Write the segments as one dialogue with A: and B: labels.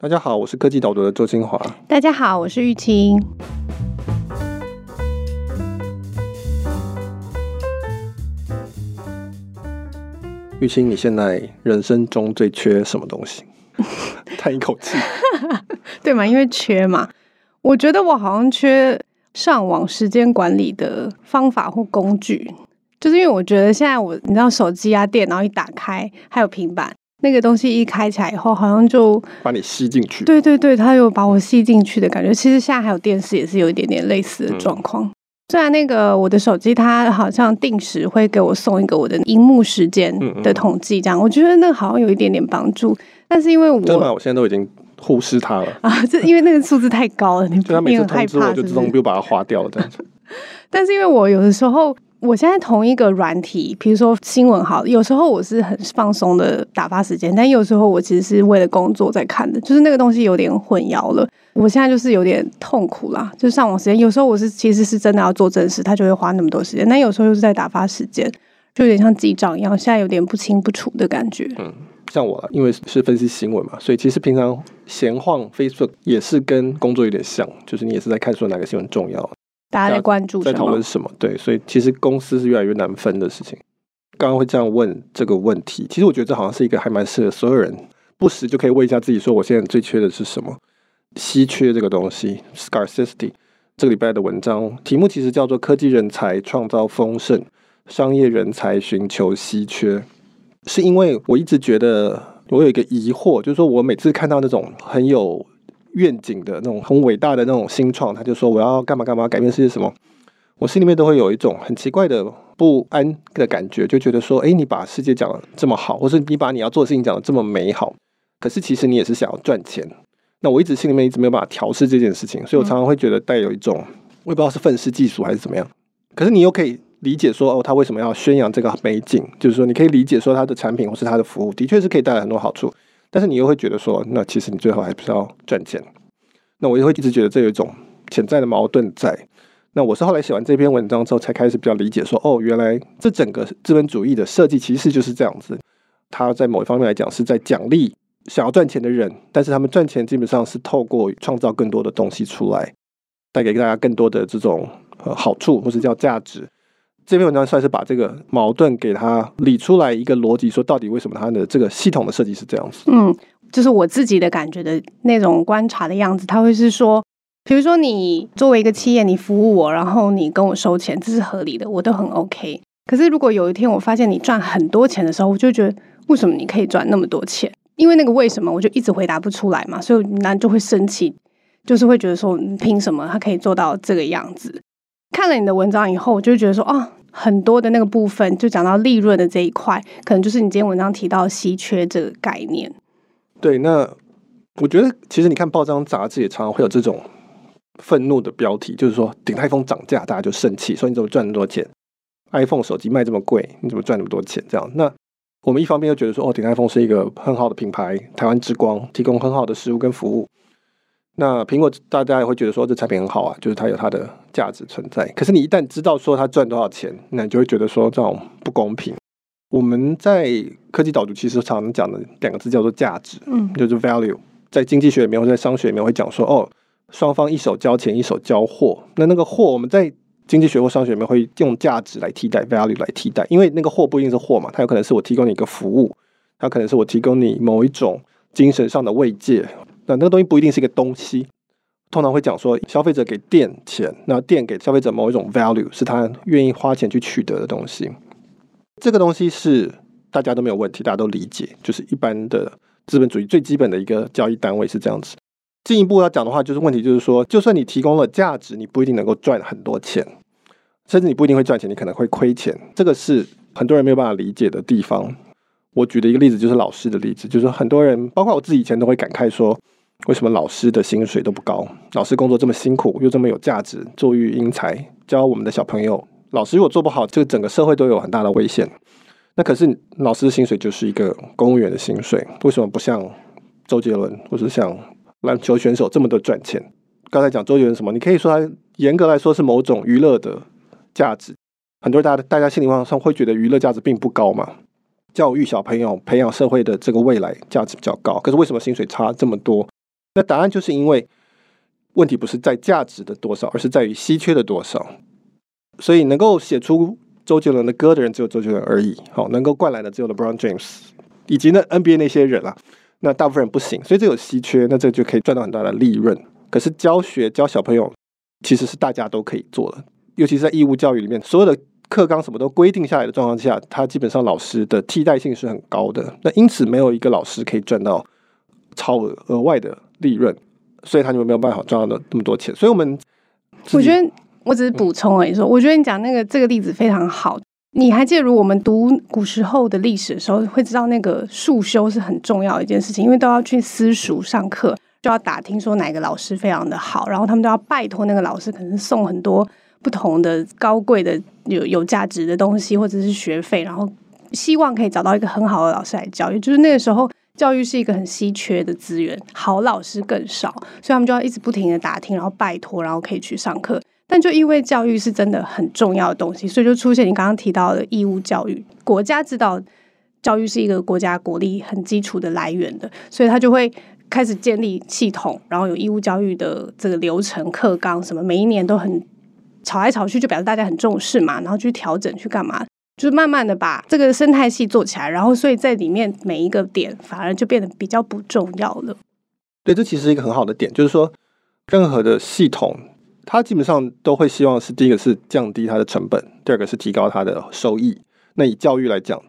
A: 大家好，我是科技导读的周清华。
B: 大家好，我是玉清。
A: 玉清，你现在人生中最缺什么东西？叹一口气，
B: 对吗？因为缺嘛，我觉得我好像缺上网时间管理的方法或工具，就是因为我觉得现在我，你知道，手机啊、电脑一打开，还有平板。那个东西一开起来以后，好像就
A: 把你吸进去。
B: 对对对，它有把我吸进去的感觉。其实现在还有电视，也是有一点点类似的状况。嗯、虽然那个我的手机，它好像定时会给我送一个我的荧幕时间的统计，这样、嗯嗯、我觉得那个好像有一点点帮助。但是因为我，
A: 真的，我现在都已经忽视它了
B: 啊！这因为那个数字太高了，你不
A: 每次通知我就自动就把它划掉了这样子。
B: 但是因为我有的时候。我现在同一个软体，比如说新闻好，有时候我是很放松的打发时间，但有时候我其实是为了工作在看的，就是那个东西有点混淆了。我现在就是有点痛苦啦，就上网时间，有时候我是其实是真的要做正事，他就会花那么多时间，但有时候又是在打发时间，就有点像记账一样，现在有点不清不楚的感觉。
A: 嗯，像我因为是分析新闻嘛，所以其实平常闲晃 Facebook 也是跟工作有点像，就是你也是在看说哪个新闻重要。
B: 大家在关注，
A: 在讨论什么？对，所以其实公司是越来越难分的事情。刚刚会这样问这个问题，其实我觉得这好像是一个还蛮适合所有人不时就可以问一下自己：说我现在最缺的是什么？稀缺这个东西，scarcity。这个礼拜的文章题目其实叫做“科技人才创造丰盛，商业人才寻求稀缺”，是因为我一直觉得我有一个疑惑，就是说我每次看到那种很有。愿景的那种很伟大的那种新创，他就说我要干嘛干嘛改变世界什么，我心里面都会有一种很奇怪的不安的感觉，就觉得说，哎，你把世界讲得这么好，或是你把你要做的事情讲得这么美好，可是其实你也是想要赚钱。那我一直心里面一直没有办法调试这件事情，所以我常常会觉得带有一种我也不知道是愤世嫉俗还是怎么样。可是你又可以理解说，哦，他为什么要宣扬这个美景？就是说，你可以理解说他的产品或是他的服务的确是可以带来很多好处。但是你又会觉得说，那其实你最后还不是要赚钱？那我也会一直觉得这有一种潜在的矛盾在。那我是后来写完这篇文章之后，才开始比较理解说，哦，原来这整个资本主义的设计其实就是这样子。它在某一方面来讲是在奖励想要赚钱的人，但是他们赚钱基本上是透过创造更多的东西出来，带给大家更多的这种好处，或是叫价值。这篇文章算是把这个矛盾给他理出来一个逻辑，说到底为什么他的这个系统的设计是这样子？
B: 嗯，就是我自己的感觉的那种观察的样子，他会是说，比如说你作为一个企业，你服务我，然后你跟我收钱，这是合理的，我都很 OK。可是如果有一天我发现你赚很多钱的时候，我就觉得为什么你可以赚那么多钱？因为那个为什么，我就一直回答不出来嘛，所以那就会生气，就是会觉得说，凭什么他可以做到这个样子？看了你的文章以后，我就觉得说，啊。很多的那个部分，就讲到利润的这一块，可能就是你今天文章提到稀缺这个概念。
A: 对，那我觉得其实你看报章杂志也常常会有这种愤怒的标题，就是说鼎泰丰涨价，大家就生气，说你怎么赚那么多钱？iPhone 手机卖这么贵，你怎么赚那么多钱？这样，那我们一方面又觉得说，哦，鼎泰丰是一个很好的品牌，台湾之光，提供很好的食物跟服务。那苹果大家也会觉得说，这产品很好啊，就是它有它的价值存在。可是你一旦知道说它赚多少钱，那你就会觉得说这种不公平。我们在科技导读其实常常讲的两个字叫做价值，嗯，就是 value。在经济学里面或者在商学里面会讲说，哦，双方一手交钱一手交货。那那个货我们在经济学或商学里面会用价值来替代 value 来替代，因为那个货不一定是货嘛，它有可能是我提供你一个服务，它可能是我提供你某一种精神上的慰藉。那那个东西不一定是一个东西，通常会讲说消费者给店钱，那店给消费者某一种 value，是他愿意花钱去取得的东西。这个东西是大家都没有问题，大家都理解，就是一般的资本主义最基本的一个交易单位是这样子。进一步要讲的话，就是问题就是说，就算你提供了价值，你不一定能够赚很多钱，甚至你不一定会赚钱，你可能会亏钱。这个是很多人没有办法理解的地方。我举的一个例子就是老师的例子，就是很多人，包括我自己以前都会感慨说。为什么老师的薪水都不高？老师工作这么辛苦，又这么有价值，作育英才，教我们的小朋友。老师如果做不好，这个整个社会都有很大的危险。那可是老师的薪水就是一个公务员的薪水，为什么不像周杰伦或是像篮球选手这么的赚钱？刚才讲周杰伦什么？你可以说他严格来说是某种娱乐的价值。很多大家大家心理上会觉得娱乐价值并不高嘛？教育小朋友、培养社会的这个未来价值比较高。可是为什么薪水差这么多？那答案就是因为问题不是在价值的多少，而是在于稀缺的多少。所以能够写出周杰伦的歌的人只有周杰伦而已。好，能够灌篮的只有 LeBron James 以及那 NBA 那些人啊。那大部分人不行，所以这有稀缺，那这就可以赚到很大的利润。可是教学教小朋友其实是大家都可以做的，尤其是在义务教育里面，所有的课纲什么都规定下来的状况下，他基本上老师的替代性是很高的。那因此没有一个老师可以赚到超额额外的利润，所以他就没有办法赚到那么多钱。所以我们
B: 我觉得我只是补充而已说，我觉得你讲那个这个例子非常好。你还记得，如我们读古时候的历史的时候，会知道那个束修是很重要的一件事情，因为都要去私塾上课，就要打听说哪个老师非常的好，然后他们都要拜托那个老师，可能送很多不同的高贵的有有价值的东西，或者是学费，然后希望可以找到一个很好的老师来教育。就是那个时候，教育是一个很稀缺的资源，好老师更少，所以他们就要一直不停的打听，然后拜托，然后可以去上课。但就因为教育是真的很重要的东西，所以就出现你刚刚提到的义务教育。国家知道教育是一个国家国力很基础的来源的，所以他就会开始建立系统，然后有义务教育的这个流程、课纲什么，每一年都很吵来吵去，就表示大家很重视嘛，然后去调整去干嘛，就是慢慢的把这个生态系做起来，然后所以在里面每一个点反而就变得比较不重要了。
A: 对，这其实是一个很好的点，就是说任何的系统。它基本上都会希望是第一个是降低它的成本，第二个是提高它的收益。那以教育来讲，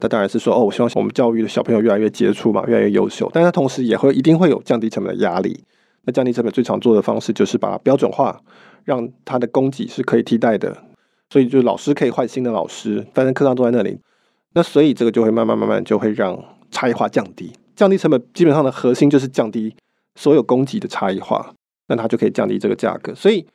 A: 那当然是说哦，我希望我们教育的小朋友越来越杰出嘛，越来越优秀。但是同时也会一定会有降低成本的压力。那降低成本最常做的方式就是把它标准化，让它的供给是可以替代的。所以就老师可以换新的老师，反正课上都在那里。那所以这个就会慢慢慢慢就会让差异化降低，降低成本基本上的核心就是降低所有供给的差异化。那它就可以降低这个价格，所以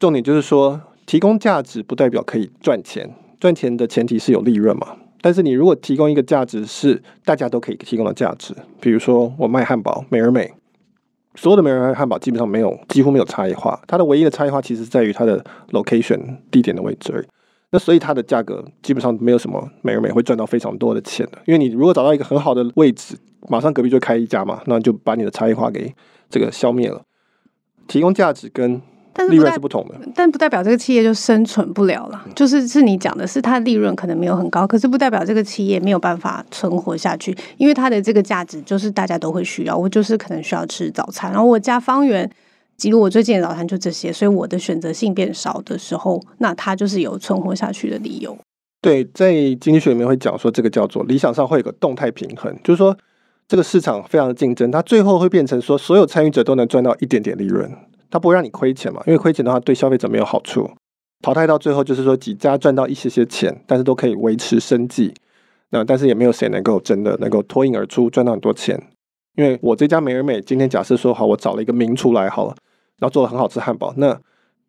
A: 重点就是说，提供价值不代表可以赚钱，赚钱的前提是有利润嘛。但是你如果提供一个价值是大家都可以提供的价值，比如说我卖汉堡，美而美，所有的美而美汉堡基本上没有，几乎没有差异化，它的唯一的差异化其实在于它的 location 地点的位置而已。那所以它的价格基本上没有什么美而美会赚到非常多的钱的，因为你如果找到一个很好的位置，马上隔壁就开一家嘛，那就把你的差异化给这个消灭了。提供价值跟利润是不同的，
B: 但，但不代表这个企业就生存不了了。就是是你讲的是它利润可能没有很高，可是不代表这个企业没有办法存活下去，因为它的这个价值就是大家都会需要。我就是可能需要吃早餐，然后我家方圆，比如我最近的早餐就这些，所以我的选择性变少的时候，那它就是有存活下去的理由。
A: 对，在经济学里面会讲说，这个叫做理想上会有个动态平衡，就是说。这个市场非常的竞争，它最后会变成说，所有参与者都能赚到一点点利润，它不会让你亏钱嘛？因为亏钱的话对消费者没有好处。淘汰到最后就是说几家赚到一些些钱，但是都可以维持生计。那但是也没有谁能够真的能够脱颖而出赚到很多钱。因为我这家美而美今天假设说好，我找了一个名厨来好了，然后做了很好吃汉堡，那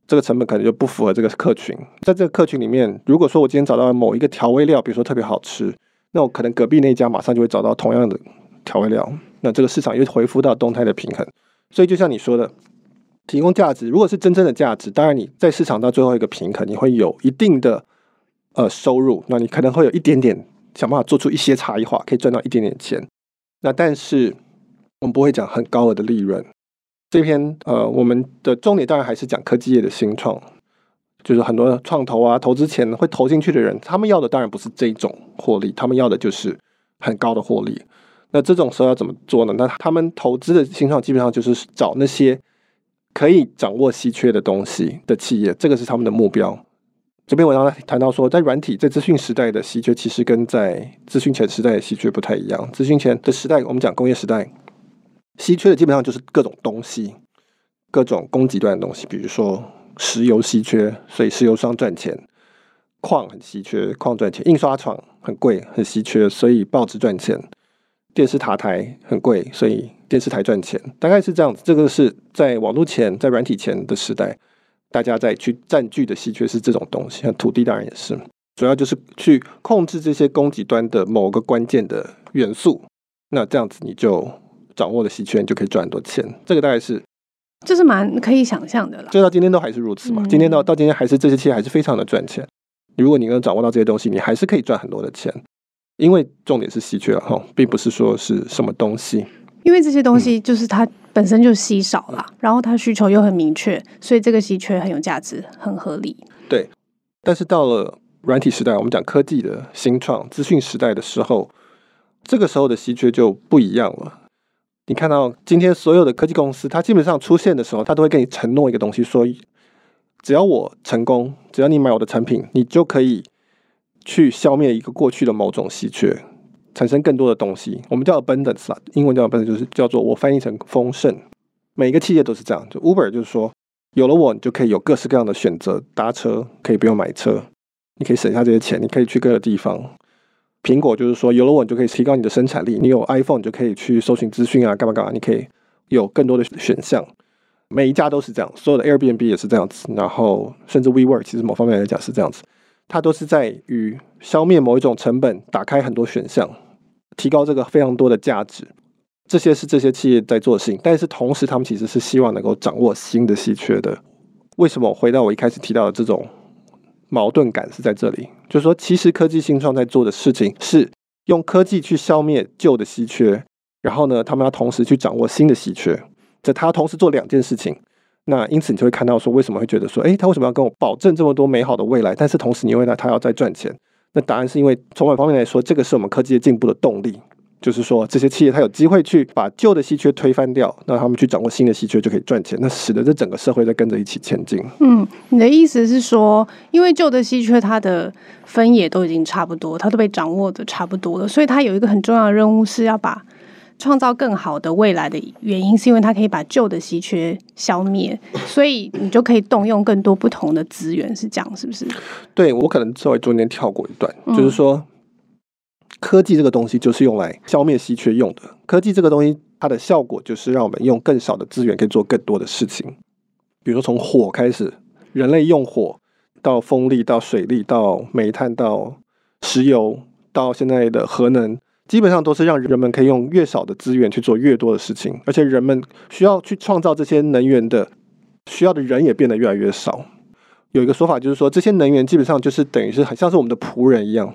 A: 这个成本可能就不符合这个客群。在这个客群里面，如果说我今天找到了某一个调味料，比如说特别好吃，那我可能隔壁那家马上就会找到同样的。调味料，那这个市场又恢复到动态的平衡，所以就像你说的，提供价值，如果是真正的价值，当然你在市场到最后一个平衡，你会有一定的呃收入，那你可能会有一点点想办法做出一些差异化，可以赚到一点点钱。那但是我们不会讲很高额的利润。这篇呃，我们的重点当然还是讲科技业的新创，就是很多创投啊，投资前会投进去的人，他们要的当然不是这种获利，他们要的就是很高的获利。那这种时候要怎么做呢？那他们投资的新创基本上就是找那些可以掌握稀缺的东西的企业，这个是他们的目标。这篇文章谈到说，在软体在资讯时代的稀缺，其实跟在资讯前时代的稀缺不太一样。资讯前的时代，我们讲工业时代，稀缺的基本上就是各种东西，各种供给端的东西，比如说石油稀缺，所以石油商赚钱；矿很稀缺，矿赚钱；印刷厂很贵，很稀缺，所以报纸赚钱。电视塔台很贵，所以电视台赚钱，大概是这样子。这个是在网络前、在软体前的时代，大家在去占据的稀缺是这种东西。像土地当然也是，主要就是去控制这些供给端的某个关键的元素。那这样子你就掌握了稀缺，你就可以赚很多钱。这个大概是，
B: 这是蛮可以想象的了。
A: 就到今天都还是如此嘛？嗯、今天到到今天还是这些企业还是非常的赚钱。如果你能掌握到这些东西，你还是可以赚很多的钱。因为重点是稀缺哈，并不是说是什么东西。
B: 因为这些东西就是它本身就稀少啦，然后它需求又很明确，所以这个稀缺很有价值，很合理。
A: 对，但是到了软体时代，我们讲科技的新创、资讯时代的时候，这个时候的稀缺就不一样了。你看到今天所有的科技公司，它基本上出现的时候，它都会跟你承诺一个东西，说只要我成功，只要你买我的产品，你就可以去消灭一个过去的某种稀缺。产生更多的东西，我们叫 abundance 啦，英文叫 abundance，就是叫做我翻译成丰盛。每一个企业都是这样，就 Uber 就是说，有了我，你就可以有各式各样的选择，搭车可以不用买车，你可以省下这些钱，你可以去各个地方。苹果就是说，有了我，你就可以提高你的生产力，你有 iPhone 你就可以去搜寻资讯啊，干嘛干嘛，你可以有更多的选项。每一家都是这样，所有的 Airbnb 也是这样子，然后甚至 WeWork 其实某方面来讲是这样子，它都是在于消灭某一种成本，打开很多选项。提高这个非常多的价值，这些是这些企业在做的事情，但是同时他们其实是希望能够掌握新的稀缺的。为什么？回到我一开始提到的这种矛盾感是在这里，就是说，其实科技新创在做的事情是用科技去消灭旧的稀缺，然后呢，他们要同时去掌握新的稀缺，这他同时做两件事情。那因此你就会看到说，为什么会觉得说，诶，他为什么要跟我保证这么多美好的未来？但是同时，你因为他他要再赚钱。那答案是因为从某方面来说，这个是我们科技进步的动力，就是说这些企业它有机会去把旧的稀缺推翻掉，那他们去掌握新的稀缺就可以赚钱，那使得这整个社会在跟着一起前进。
B: 嗯，你的意思是说，因为旧的稀缺它的分野都已经差不多，它都被掌握的差不多了，所以它有一个很重要的任务是要把。创造更好的未来的原因，是因为它可以把旧的稀缺消灭，所以你就可以动用更多不同的资源，是这样，是不是？
A: 对，我可能稍微中间跳过一段，嗯、就是说，科技这个东西就是用来消灭稀缺用的。科技这个东西，它的效果就是让我们用更少的资源可以做更多的事情。比如说，从火开始，人类用火到风力，到水力，到煤炭，到石油，到现在的核能。基本上都是让人们可以用越少的资源去做越多的事情，而且人们需要去创造这些能源的需要的人也变得越来越少。有一个说法就是说，这些能源基本上就是等于是很像是我们的仆人一样。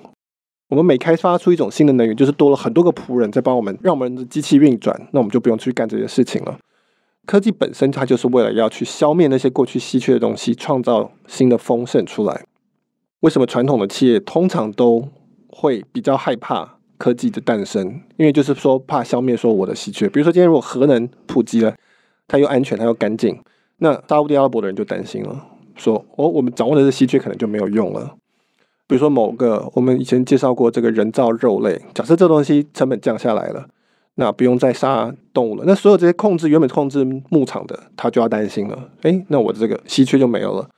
A: 我们每开发出一种新的能源，就是多了很多个仆人在帮我们，让我们的机器运转，那我们就不用去干这些事情了。科技本身它就是为了要去消灭那些过去稀缺的东西，创造新的丰盛出来。为什么传统的企业通常都会比较害怕？科技的诞生，因为就是说怕消灭说我的稀缺，比如说今天如果核能普及了，它又安全，它又干净，那沙乌地阿拉伯的人就担心了，说哦，我们掌握的这稀缺可能就没有用了。比如说某个我们以前介绍过这个人造肉类，假设这东西成本降下来了，那不用再杀动物了，那所有这些控制原本控制牧场的，他就要担心了，诶，那我这个稀缺就没有了。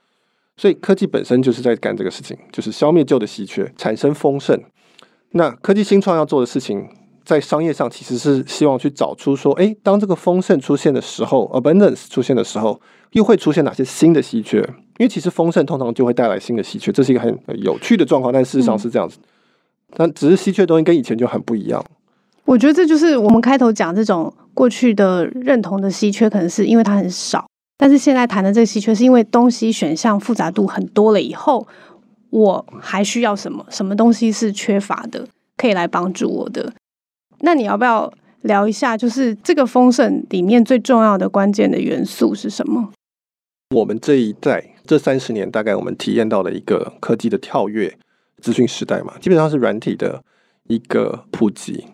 A: 所以科技本身就是在干这个事情，就是消灭旧的稀缺，产生丰盛。那科技新创要做的事情，在商业上其实是希望去找出说，诶，当这个丰盛出现的时候，abundance 出现的时候，又会出现哪些新的稀缺？因为其实丰盛通常就会带来新的稀缺，这是一个很有趣的状况。但事实上是这样子，但只是稀缺的东西跟以前就很不一样。
B: 我觉得这就是我们开头讲这种过去的认同的稀缺，可能是因为它很少，但是现在谈的这个稀缺，是因为东西选项复杂度很多了以后。我还需要什么？什么东西是缺乏的，可以来帮助我的？那你要不要聊一下？就是这个丰盛里面最重要的关键的元素是什么？
A: 我们这一代这三十年，大概我们体验到了一个科技的跳跃，资讯时代嘛，基本上是软体的一个普及。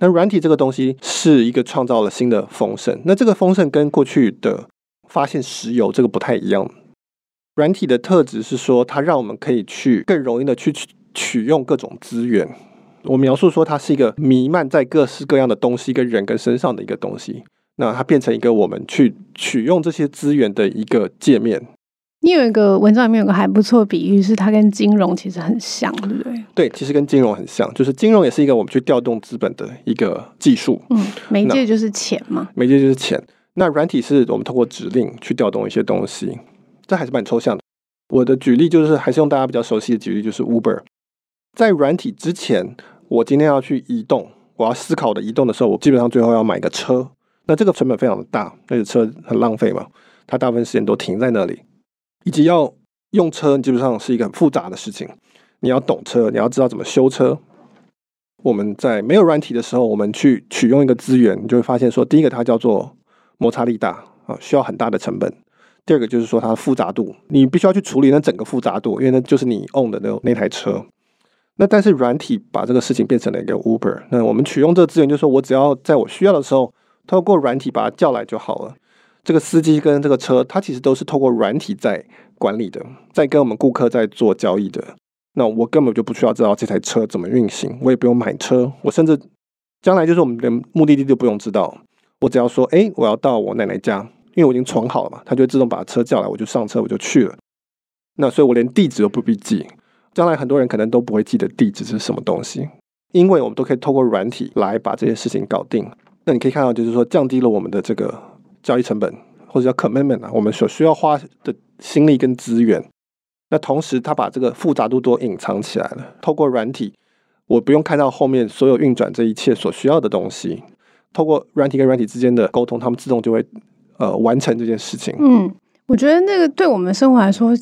A: 那软体这个东西是一个创造了新的丰盛。那这个丰盛跟过去的发现石油这个不太一样。软体的特质是说，它让我们可以去更容易的去取取用各种资源。我描述说，它是一个弥漫在各式各样的东西跟人跟身上的一个东西。那它变成一个我们去取用这些资源的一个界面。
B: 你有一个文章里面有个还不错的比喻，是它跟金融其实很像，对不对？
A: 对，其实跟金融很像，就是金融也是一个我们去调动资本的一个技术。
B: 嗯，媒介就是钱嘛。
A: 媒介就是钱。那软体是我们通过指令去调动一些东西。这还是蛮抽象的。我的举例就是，还是用大家比较熟悉的举例，就是 Uber。在软体之前，我今天要去移动，我要思考的移动的时候，我基本上最后要买个车。那这个成本非常的大，那个车很浪费嘛，它大部分时间都停在那里。以及要用车，基本上是一个很复杂的事情。你要懂车，你要知道怎么修车。我们在没有软体的时候，我们去取用一个资源，你就会发现说，第一个它叫做摩擦力大啊，需要很大的成本；第二个就是说它的复杂度，你必须要去处理那整个复杂度，因为那就是你 own 的那那台车。那但是软体把这个事情变成了一个 Uber，那我们取用这个资源，就是说我只要在我需要的时候，透过软体把它叫来就好了。这个司机跟这个车，它其实都是透过软体在管理的，在跟我们顾客在做交易的。那我根本就不需要知道这台车怎么运行，我也不用买车，我甚至将来就是我们连目的地都不用知道，我只要说，哎，我要到我奶奶家，因为我已经闯好了嘛，它就自动把车叫来，我就上车，我就去了。那所以我连地址都不必记，将来很多人可能都不会记得地址是什么东西，因为我们都可以透过软体来把这些事情搞定。那你可以看到，就是说降低了我们的这个交易成本，或者叫 commitment 啊，我们所需要花的心力跟资源。那同时，他把这个复杂度都隐藏起来了。透过软体，我不用看到后面所有运转这一切所需要的东西。透过软体跟软体之间的沟通，他们自动就会呃完成这件事情。
B: 嗯，我觉得那个对我们生活来说，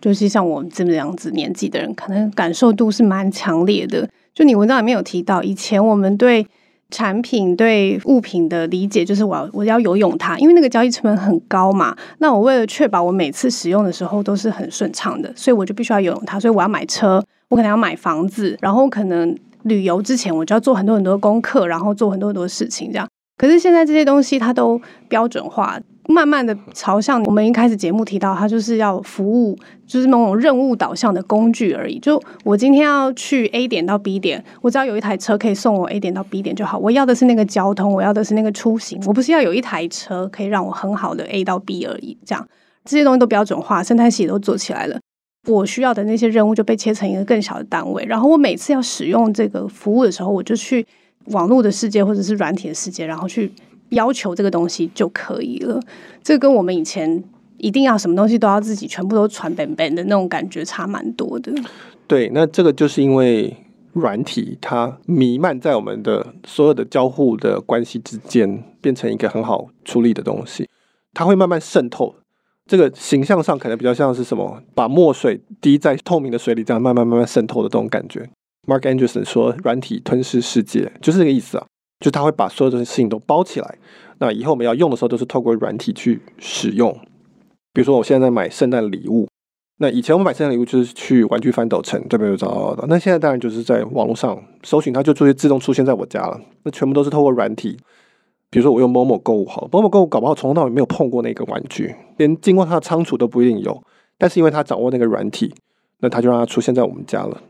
B: 就是像我们这么样子年纪的人，可能感受度是蛮强烈的。就你文章里面有提到，以前我们对产品对物品的理解就是我要我要游泳它，因为那个交易成本很高嘛。那我为了确保我每次使用的时候都是很顺畅的，所以我就必须要有用它。所以我要买车，我可能要买房子，然后可能旅游之前我就要做很多很多功课，然后做很多很多事情这样。可是现在这些东西它都标准化。慢慢的朝向我们一开始节目提到，它就是要服务，就是某种任务导向的工具而已。就我今天要去 A 点到 B 点，我只要有一台车可以送我 A 点到 B 点就好。我要的是那个交通，我要的是那个出行，我不是要有一台车可以让我很好的 A 到 B 而已。这样这些东西都标准化，生态系都做起来了。我需要的那些任务就被切成一个更小的单位，然后我每次要使用这个服务的时候，我就去网络的世界或者是软体的世界，然后去。要求这个东西就可以了，这跟我们以前一定要什么东西都要自己全部都传本本的那种感觉差蛮多的。
A: 对，那这个就是因为软体它弥漫在我们的所有的交互的关系之间，变成一个很好处理的东西，它会慢慢渗透。这个形象上可能比较像是什么，把墨水滴在透明的水里，这样慢慢慢慢渗透的这种感觉。Mark Anderson 说，软体吞噬世界，就是这个意思啊。就他会把所有的事情都包起来，那以后我们要用的时候都是透过软体去使用。比如说，我现在在买圣诞礼物，那以前我们买圣诞礼物就是去玩具翻斗城这边就找到的，那现在当然就是在网络上搜寻，它就就会自动出现在我家了。那全部都是透过软体。比如说，我用某某购物好，某某购物搞不好从头到尾没有碰过那个玩具，连经过它的仓储都不一定有，但是因为它掌握那个软体，那它就让它出现在我们家了。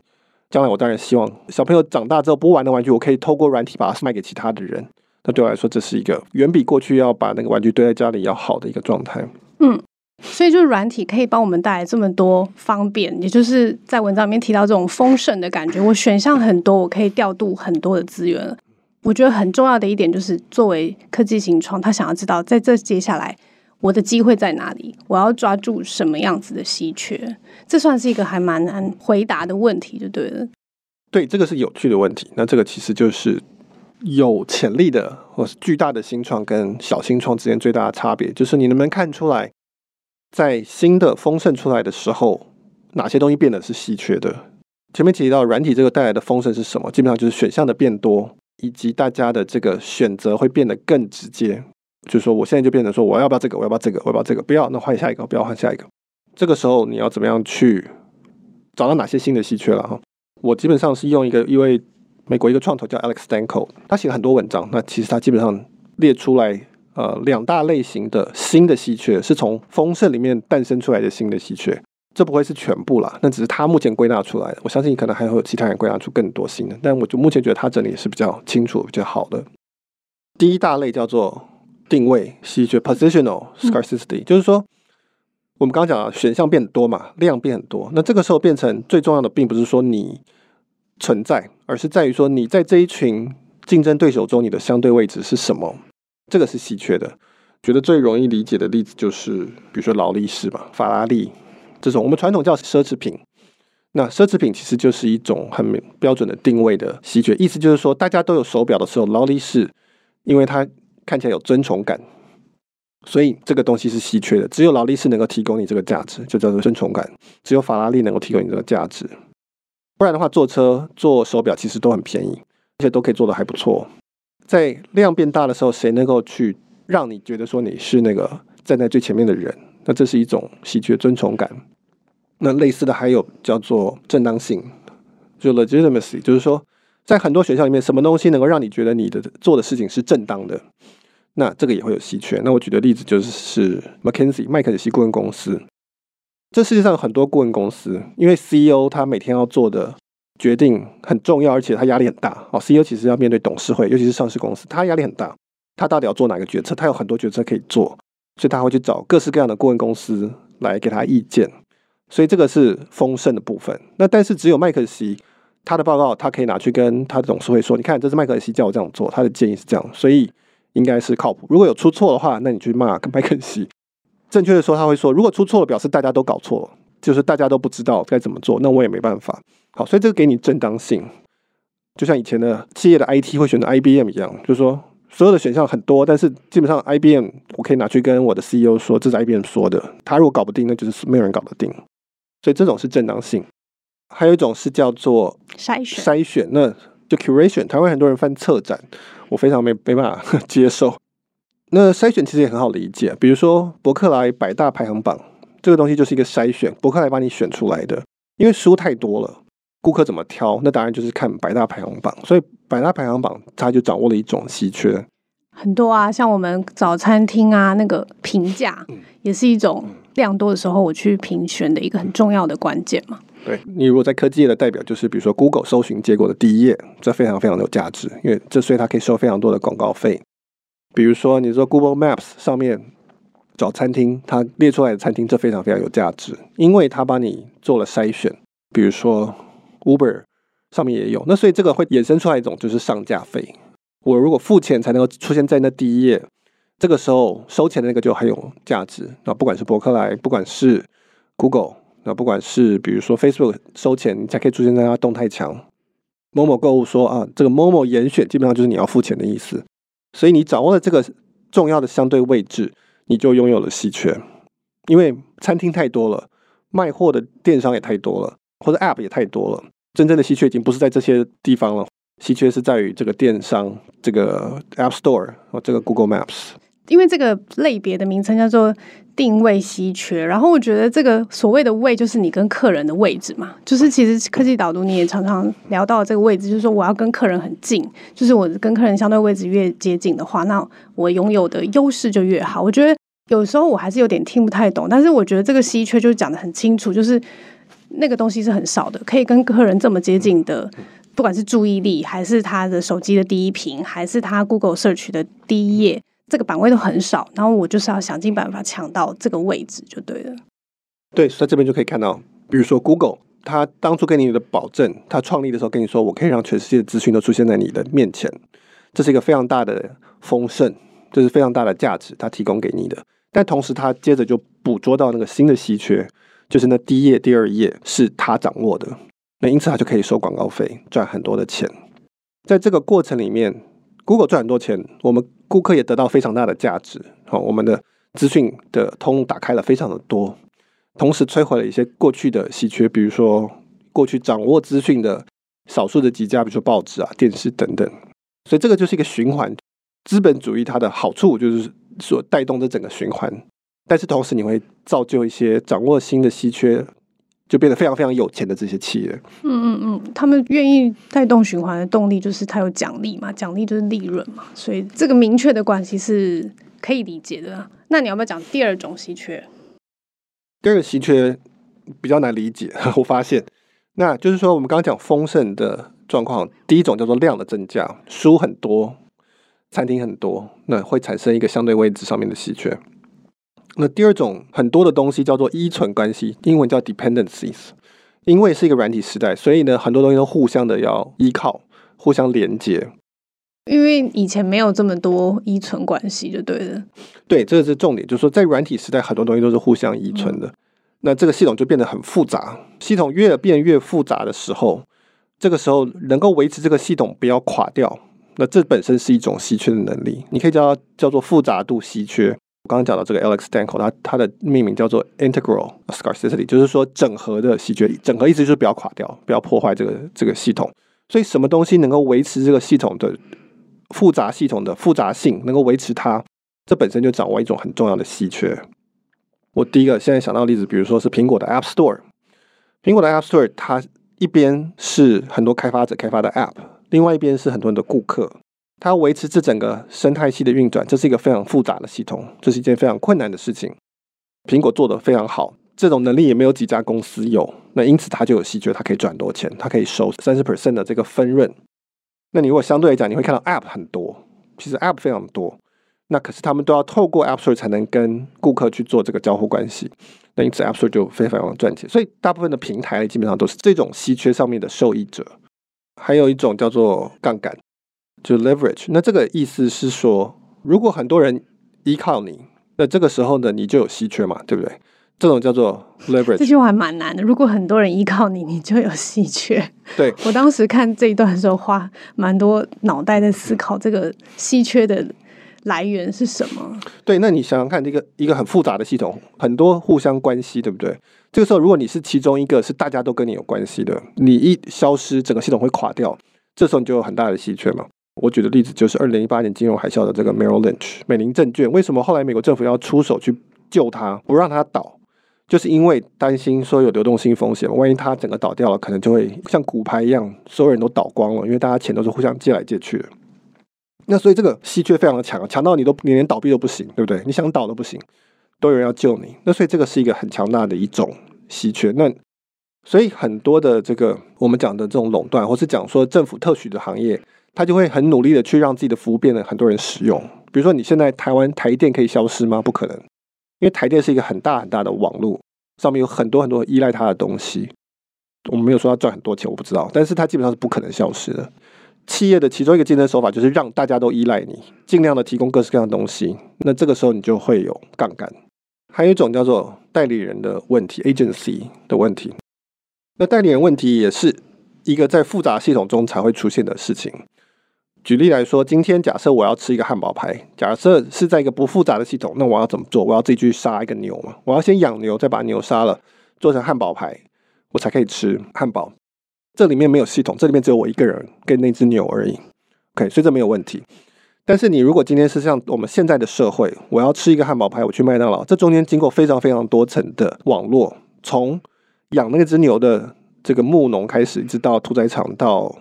A: 将来我当然希望小朋友长大之后不玩的玩具，我可以透过软体把它卖给其他的人。那对我来说，这是一个远比过去要把那个玩具堆在家里要好的一个状态。
B: 嗯，所以就是软体可以帮我们带来这么多方便，也就是在文章里面提到这种丰盛的感觉。我选项很多，我可以调度很多的资源。我觉得很重要的一点就是，作为科技型创，他想要知道在这接下来。我的机会在哪里？我要抓住什么样子的稀缺？这算是一个还蛮难回答的问题，就对了。
A: 对，这个是有趣的问题。那这个其实就是有潜力的，或是巨大的新创跟小新创之间最大的差别，就是你能不能看出来，在新的丰盛出来的时候，哪些东西变得是稀缺的？前面提到软体这个带来的丰盛是什么？基本上就是选项的变多，以及大家的这个选择会变得更直接。就是说，我现在就变成说，我要不要这个？我要不要这个？我要不要这个？不要，那换下一个。不要换下一个。这个时候，你要怎么样去找到哪些新的稀缺了哈？我基本上是用一个一位美国一个创投叫 Alex Danko，他写了很多文章。那其实他基本上列出来呃两大类型的新的稀缺，是从丰盛里面诞生出来的新的稀缺。这不会是全部啦，那只是他目前归纳出来的。我相信可能还会有其他人归纳出更多新的，但我就目前觉得他整理是比较清楚、比较好的。第一大类叫做。定位稀缺 （positional scarcity）、嗯、就是说，我们刚刚讲了选项变多嘛，量变很多。那这个时候变成最重要的，并不是说你存在，而是在于说你在这一群竞争对手中，你的相对位置是什么？这个是稀缺的。觉得最容易理解的例子就是，比如说劳力士吧，法拉利这种我们传统叫奢侈品。那奢侈品其实就是一种很标准的定位的稀缺，意思就是说，大家都有手表的时候，劳力士因为它。看起来有尊崇感，所以这个东西是稀缺的。只有劳力士能够提供你这个价值，就叫做尊崇感。只有法拉利能够提供你这个价值，不然的话，坐车、做手表其实都很便宜。而且都可以做得还不错。在量变大的时候，谁能够去让你觉得说你是那个站在最前面的人？那这是一种稀缺尊崇感。那类似的还有叫做正当性，就 legitimacy，就是说在很多学校里面，什么东西能够让你觉得你的做的事情是正当的？那这个也会有稀缺。那我举的例子就是是 McKinsey 麦肯锡顾问公司。这世界上有很多顾问公司，因为 CEO 他每天要做的决定很重要，而且他压力很大。哦，CEO 其实要面对董事会，尤其是上市公司，他压力很大。他到底要做哪个决策？他有很多决策可以做，所以他会去找各式各样的顾问公司来给他意见。所以这个是丰盛的部分。那但是只有麦肯锡他的报告，他可以拿去跟他的董事会说：“你看，这是麦肯锡叫我这样做，他的建议是这样，所以应该是靠谱。如果有出错的话，那你去骂麦肯锡。”正确的说，他会说，如果出错了，表示大家都搞错了，就是大家都不知道该怎么做，那我也没办法。好，所以这个给你正当性，就像以前的企业的 IT 会选择 IBM 一样，就是说所有的选项很多，但是基本上 IBM 我可以拿去跟我的 CEO 说，这是 IBM 说的，他如果搞不定，那就是没有人搞得定。所以这种是正当性。还有一种是叫做筛选，筛选，那就 curation。台湾很多人翻策展，我非常没没办法 接受。那筛选其实也很好理解，比如说伯克莱百大排行榜这个东西就是一个筛选，伯克莱帮你选出来的。因为书太多了，顾客怎么挑？那当然就是看百大排行榜。所以百大排行榜它就掌握了一种稀缺。
B: 很多啊，像我们早餐厅啊，那个评价也是一种量多的时候我去评选的一个很重要的关键嘛。
A: 对，你如果在科技业的代表，就是比如说 Google 搜寻结果的第一页，这非常非常的有价值，因为这所以它可以收非常多的广告费。比如说，你说 Google Maps 上面找餐厅，它列出来的餐厅，这非常非常有价值，因为它帮你做了筛选。比如说 Uber 上面也有，那所以这个会衍生出来一种就是上架费。我如果付钱才能够出现在那第一页，这个时候收钱的那个就很有价值。那不管是博客来，不管是 Google，那不管是比如说 Facebook 收钱，你才可以出现在它动态墙。某某购物说啊，这个某某严选，基本上就是你要付钱的意思。所以你掌握了这个重要的相对位置，你就拥有了稀缺。因为餐厅太多了，卖货的电商也太多了，或者 App 也太多了。真正的稀缺已经不是在这些地方了，稀缺是在于这个电商、这个 App Store 和这个 Google Maps。
B: 因为这个类别的名称叫做定位稀缺，然后我觉得这个所谓的位就是你跟客人的位置嘛，就是其实科技导读你也常常聊到这个位置，就是说我要跟客人很近，就是我跟客人相对位置越接近的话，那我拥有的优势就越好。我觉得有时候我还是有点听不太懂，但是我觉得这个稀缺就讲得很清楚，就是那个东西是很少的，可以跟客人这么接近的，不管是注意力，还是他的手机的第一屏，还是他 Google Search 的第一页。这个版位都很少，然后我就是要想尽办法抢到这个位置就对了。
A: 对，所以这边就可以看到，比如说 Google，它当初给你的保证，它创立的时候跟你说，我可以让全世界的资讯都出现在你的面前，这是一个非常大的丰盛，这是非常大的价值，它提供给你的。但同时，它接着就捕捉到那个新的稀缺，就是那第一页、第二页是它掌握的，那因此它就可以收广告费，赚很多的钱。在这个过程里面，Google 赚很多钱，我们。顾客也得到非常大的价值，好，我们的资讯的通打开了非常的多，同时摧毁了一些过去的稀缺，比如说过去掌握资讯的少数的几家，比如说报纸啊、电视等等，所以这个就是一个循环。资本主义它的好处就是说带动这整个循环，但是同时你会造就一些掌握新的稀缺。就变得非常非常有钱的这些企业，
B: 嗯嗯嗯，他们愿意带动循环的动力就是它有奖励嘛，奖励就是利润嘛，所以这个明确的关系是可以理解的。那你要不要讲第二种稀缺？
A: 第二个稀缺比较难理解，我发现，那就是说我们刚刚讲丰盛的状况，第一种叫做量的增加，书很多，餐厅很多，那会产生一个相对位置上面的稀缺。那第二种很多的东西叫做依存关系，英文叫 dependencies。因为是一个软体时代，所以呢，很多东西都互相的要依靠，互相连接。
B: 因为以前没有这么多依存关系，就对了。
A: 对，这个是重点，就是说在软体时代，很多东西都是互相依存的。嗯。那这个系统就变得很复杂。系统越变越复杂的时候，这个时候能够维持这个系统不要垮掉，那这本身是一种稀缺的能力。你可以叫它叫做复杂度稀缺。我刚刚讲到这个 Alex Danco，他他的命名叫做 Integral Scarcity，就是说整合的稀缺。整合意思就是不要垮掉，不要破坏这个这个系统。所以什么东西能够维持这个系统的复杂系统的复杂性，能够维持它，这本身就掌握一种很重要的稀缺。我第一个现在想到的例子，比如说是苹果的 App Store，苹果的 App Store 它一边是很多开发者开发的 App，另外一边是很多人的顾客，它维持这整个生态系的运转，这是一个非常复杂的系统，这是一件非常困难的事情。苹果做得非常好。这种能力也没有几家公司有，那因此它就有稀缺，它可以赚多钱，它可以收三十 percent 的这个分润。那你如果相对来讲，你会看到 App 很多，其实 App 非常多，那可是他们都要透过 App Store 才能跟顾客去做这个交互关系，那因此 App Store 就非常非常赚钱。所以大部分的平台基本上都是这种稀缺上面的受益者。还有一种叫做杠杆，就 leverage。那这个意思是说，如果很多人依靠你，那这个时候呢，你就有稀缺嘛，对不对？这种叫做 leverage，
B: 这句话还蛮难的。如果很多人依靠你，你就有稀缺。
A: 对，
B: 我当时看这一段的时候，花蛮多脑袋在思考这个稀缺的来源是什么。
A: 对，那你想想看，这个一个很复杂的系统，很多互相关系，对不对？这个时候，如果你是其中一个，是大家都跟你有关系的，你一消失，整个系统会垮掉。这时候你就有很大的稀缺嘛。我举的例子就是二零一八年金融海啸的这个 Merrill Lynch 美林证券，为什么后来美国政府要出手去救它，不让它倒？就是因为担心说有流动性风险，万一它整个倒掉了，可能就会像骨牌一样，所有人都倒光了，因为大家钱都是互相借来借去的。那所以这个稀缺非常的强，强到你都你连倒闭都不行，对不对？你想倒都不行，都有人要救你。那所以这个是一个很强大的一种稀缺。那所以很多的这个我们讲的这种垄断，或是讲说政府特许的行业，他就会很努力的去让自己的服务变得很多人使用。比如说你现在台湾台电可以消失吗？不可能。因为台电是一个很大很大的网络，上面有很多很多依赖它的东西。我们没有说它赚很多钱，我不知道，但是它基本上是不可能消失的。企业的其中一个竞争手法就是让大家都依赖你，尽量的提供各式各样的东西。那这个时候你就会有杠杆。还有一种叫做代理人的问题 （agency 的问题）。那代理人问题也是一个在复杂系统中才会出现的事情。举例来说，今天假设我要吃一个汉堡排，假设是在一个不复杂的系统，那我要怎么做？我要自己去杀一个牛嘛？我要先养牛，再把牛杀了，做成汉堡排，我才可以吃汉堡。这里面没有系统，这里面只有我一个人跟那只牛而已。OK，所以这没有问题。但是你如果今天是像我们现在的社会，我要吃一个汉堡排，我去麦当劳，这中间经过非常非常多层的网络，从养那只牛的这个牧农开始，一直到屠宰场到。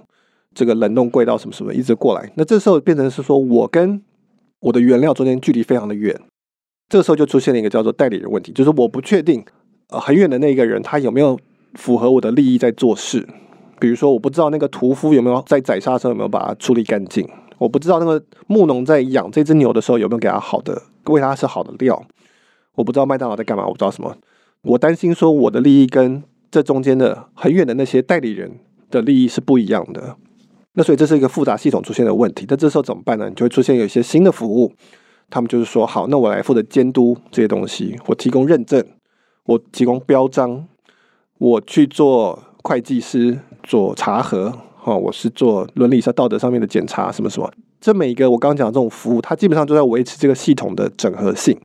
A: 这个冷冻柜到什么什么一直过来，那这时候变成是说我跟我的原料中间距离非常的远，这时候就出现了一个叫做代理人问题，就是我不确定呃很远的那个人他有没有符合我的利益在做事，比如说我不知道那个屠夫有没有在宰杀的时候有没有把它处理干净，我不知道那个牧农在养这只牛的时候有没有给他好的喂它吃好的料，我不知道麦当劳在干嘛，我不知道什么，我担心说我的利益跟这中间的很远的那些代理人的利益是不一样的。那所以这是一个复杂系统出现的问题，那这时候怎么办呢？你就会出现有一些新的服务，他们就是说，好，那我来负责监督这些东西，我提供认证，我提供标章，我去做会计师做查核，哈，我是做伦理上道德上面的检查，什么什么，这每一个我刚刚讲的这种服务，它基本上都在维持这个系统的整合性，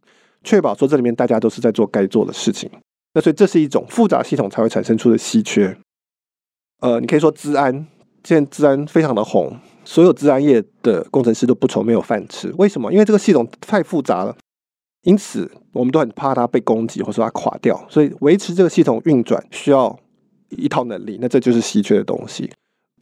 A: 确保说这里面大家都是在做该做的事情。那所以这是一种复杂系统才会产生出的稀缺。呃，你可以说治安。现在资安非常的红，所有资安业的工程师都不愁没有饭吃。为什么？因为这个系统太复杂了，因此我们都很怕它被攻击或者说它垮掉。所以维持这个系统运转需要一套能力，那这就是稀缺的东西。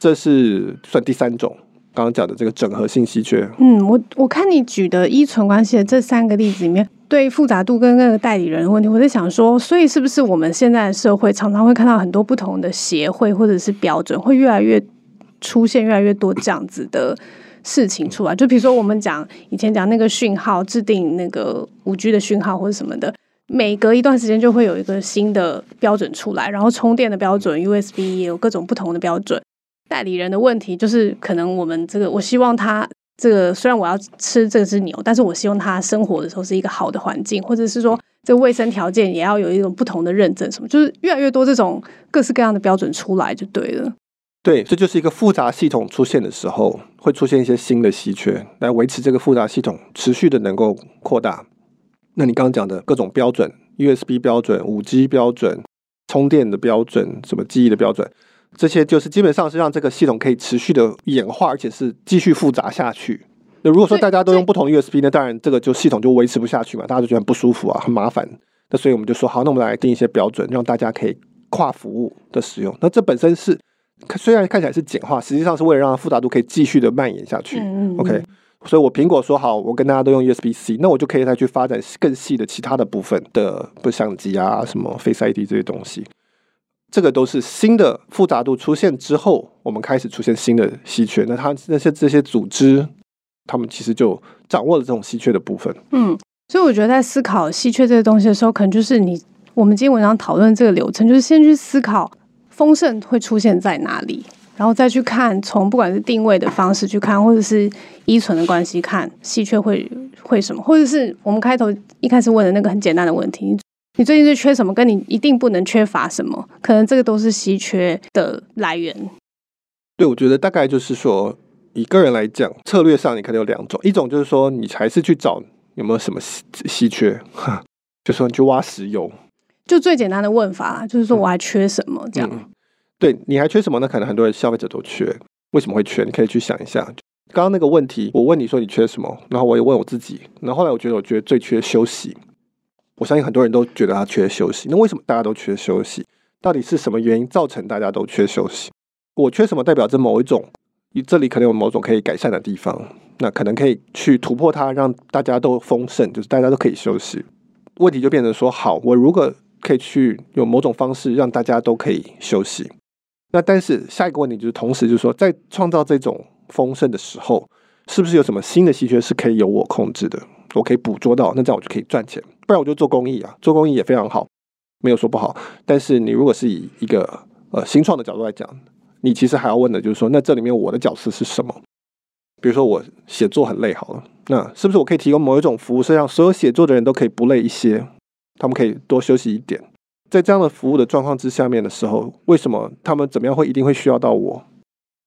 A: 这是算第三种刚刚讲的这个整合性稀缺。
B: 嗯，我我看你举的依存关系的这三个例子里面，对复杂度跟那个代理人的问题，我在想说，所以是不是我们现在社会常常会看到很多不同的协会或者是标准会越来越。出现越来越多这样子的事情出来，就比如说我们讲以前讲那个讯号，制定那个五 G 的讯号或者什么的，每隔一段时间就会有一个新的标准出来，然后充电的标准 USB 也有各种不同的标准。代理人的问题就是，可能我们这个，我希望他这个虽然我要吃这只牛，但是我希望他生活的时候是一个好的环境，或者是说这卫生条件也要有一种不同的认证，什么就是越来越多这种各式各样的标准出来就对了。
A: 对，这就是一个复杂系统出现的时候，会出现一些新的稀缺，来维持这个复杂系统持续的能够扩大。那你刚刚讲的各种标准，USB 标准、五 G 标准、充电的标准、什么记忆的标准，这些就是基本上是让这个系统可以持续的演化，而且是继续复杂下去。那如果说大家都用不同 USB，那当然这个就系统就维持不下去嘛，大家就觉得很不舒服啊，很麻烦。那所以我们就说好，那我们来定一些标准，让大家可以跨服务的使用。那这本身是虽然看起来是简化，实际上是为了让复杂度可以继续的蔓延下去。OK，所以我苹果说好，我跟大家都用 USB-C，那我就可以再去发展更细的其他的部分的，不相机啊，什么 Face ID 这些东西。这个都是新的复杂度出现之后，我们开始出现新的稀缺。那它那些这些组织，他们其实就掌握了这种稀缺的部分。
B: 嗯，所以我觉得在思考稀缺这个东西的时候，可能就是你我们今天文章讨论这个流程，就是先去思考丰盛会出现在哪里，然后再去看从不管是定位的方式去看，或者是依存的关系看稀缺会会什么，或者是我们开头一开始问的那个很简单的问题。你最近是缺什么？跟你一定不能缺乏什么？可能这个都是稀缺的来源。
A: 对，我觉得大概就是说，以个人来讲，策略上你可能有两种，一种就是说，你还是去找有没有什么稀稀缺，就说你去挖石油，
B: 就最简单的问法，就是说我还缺什么？这样、嗯。
A: 对，你还缺什么呢？可能很多人消费者都缺，为什么会缺？你可以去想一下。刚刚那个问题，我问你说你缺什么，然后我也问我自己，然后后来我觉得，我觉得最缺休息。我相信很多人都觉得他缺休息，那为什么大家都缺休息？到底是什么原因造成大家都缺休息？我缺什么代表着某一种，这里可能有某种可以改善的地方，那可能可以去突破它，让大家都丰盛，就是大家都可以休息。问题就变成说，好，我如果可以去有某种方式让大家都可以休息，那但是下一个问题就是，同时就是说，在创造这种丰盛的时候，是不是有什么新的稀缺是可以由我控制的？我可以捕捉到，那这样我就可以赚钱。不然我就做公益啊，做公益也非常好，没有说不好。但是你如果是以一个呃新创的角度来讲，你其实还要问的就是说，那这里面我的角色是什么？比如说我写作很累，好了，那是不是我可以提供某一种服务，是让所有写作的人都可以不累一些，他们可以多休息一点？在这样的服务的状况之下面的时候，为什么他们怎么样会一定会需要到我？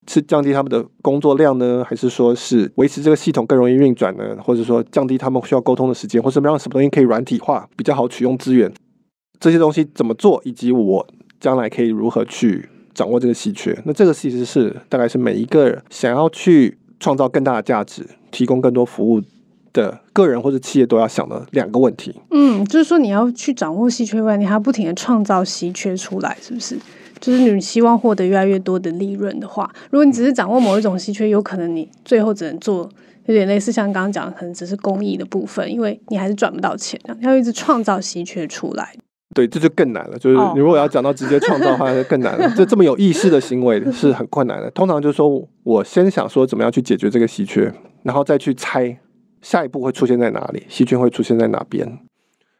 A: 是降低他们的工作量呢，还是说是维持这个系统更容易运转呢？或者说降低他们需要沟通的时间，或者让什么东西可以软体化，比较好取用资源？这些东西怎么做，以及我将来可以如何去掌握这个稀缺？那这个其实是大概是每一个人想要去创造更大的价值、提供更多服务的个人或者企业都要想的两个问题。
B: 嗯，就是说你要去掌握稀缺外，你还要不停的创造稀缺出来，是不是？就是你希望获得越来越多的利润的话，如果你只是掌握某一种稀缺，有可能你最后只能做有点类似像刚刚讲的，可能只是公益的部分，因为你还是赚不到钱，要一直创造稀缺出来。
A: 对，这就更难了。就是你如果要讲到直接创造的话，就更难了。这这么有意识的行为是很困难的。通常就是说我先想说怎么样去解决这个稀缺，然后再去猜下一步会出现在哪里，细菌会出现在哪边。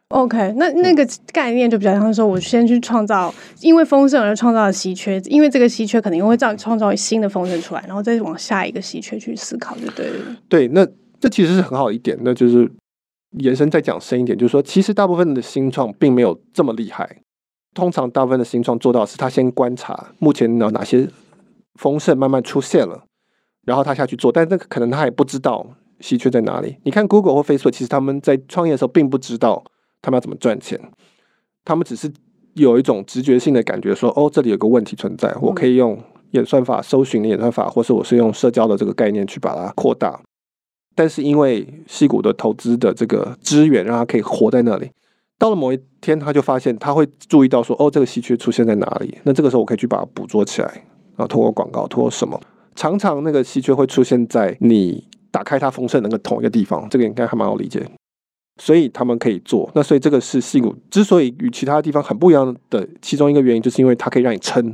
B: OK，那那个概念就比较像说，我先去创造，因为丰盛而创造的稀缺，因为这个稀缺可能又会造创造新的丰盛出来，然后再往下一个稀缺去思考，就对了。
A: 对，那这其实是很好一点，那就是延伸再讲深一点，就是说，其实大部分的新创并没有这么厉害。通常大部分的新创做到是，他先观察目前有哪些丰盛慢慢出现了，然后他下去做，但那个可能他也不知道稀缺在哪里。你看 Google 或 Facebook，其实他们在创业的时候并不知道。他们要怎么赚钱？他们只是有一种直觉性的感觉，说：“哦，这里有个问题存在，我可以用演算法搜寻的演算法，或是我是用社交的这个概念去把它扩大。”但是因为矽谷的投资的这个资源，让他可以活在那里。到了某一天，他就发现他会注意到说：“哦，这个稀缺出现在哪里？”那这个时候我可以去把它捕捉起来，然后通过广告，通过什么？常常那个稀缺会出现在你打开它丰盛那个同一个地方。这个应该还蛮好理解。所以他们可以做，那所以这个是矽谷之所以与其他地方很不一样的其中一个原因，就是因为它可以让你撑。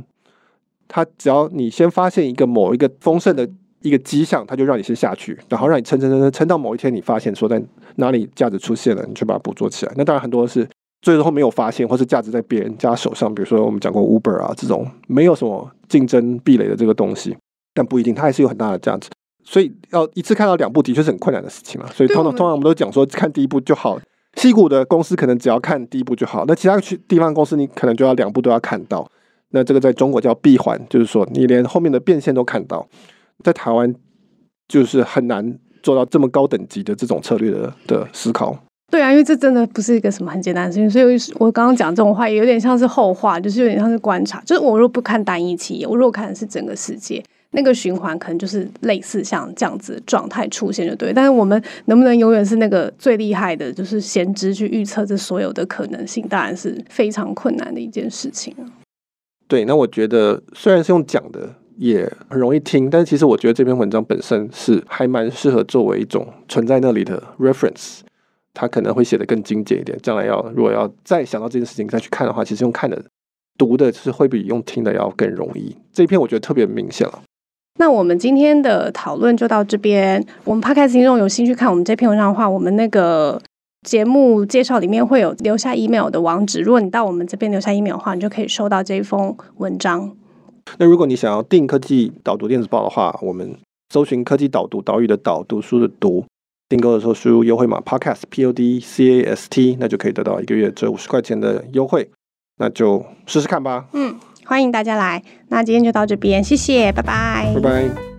A: 它只要你先发现一个某一个丰盛的一个迹象，它就让你先下去，然后让你撑撑撑撑撑到某一天你发现说在哪里价值出现了，你去把它捕捉起来。那当然很多是最后没有发现，或是价值在别人家手上，比如说我们讲过 Uber 啊这种没有什么竞争壁垒的这个东西，但不一定它还是有很大的价值。所以要一次看到两部的确是很困难的事情了。所以通常通常我们都讲说看第一部就好。西谷的公司可能只要看第一部就好，那其他去地方公司你可能就要两部都要看到。那这个在中国叫闭环，就是说你连后面的变现都看到。在台湾就是很难做到这么高等级的这种策略的的思考。
B: 对啊，因为这真的不是一个什么很简单的事情，所以我刚刚讲这种话也有点像是后话，就是有点像是观察。就是我若不看单一企业，我若看的是整个世界，那个循环可能就是类似像这样子状态出现就对。但是我们能不能永远是那个最厉害的，就是先知去预测这所有的可能性，当然是非常困难的一件事情。
A: 对，那我觉得虽然是用讲的，也很容易听，但其实我觉得这篇文章本身是还蛮适合作为一种存在那里的 reference。他可能会写得更精简一点。将来要如果要再想到这件事情再去看的话，其实用看的、读的是会比用听的要更容易。这一篇我觉得特别明显了。
B: 那我们今天的讨论就到这边。我们 Podcast 听众有兴趣看我们这篇文章的话，我们那个节目介绍里面会有留下 email 的网址。如果你到我们这边留下 email 的话，你就可以收到这一封文章。
A: 那如果你想要订科技导读电子报的话，我们搜寻科技导读，岛屿的岛，读书的读。订购的时候输入优惠码 podcast p o d c a s t，那就可以得到一个月折五十块钱的优惠，那就试试看吧。
B: 嗯，欢迎大家来。那今天就到这边，谢谢，拜拜，
A: 拜拜。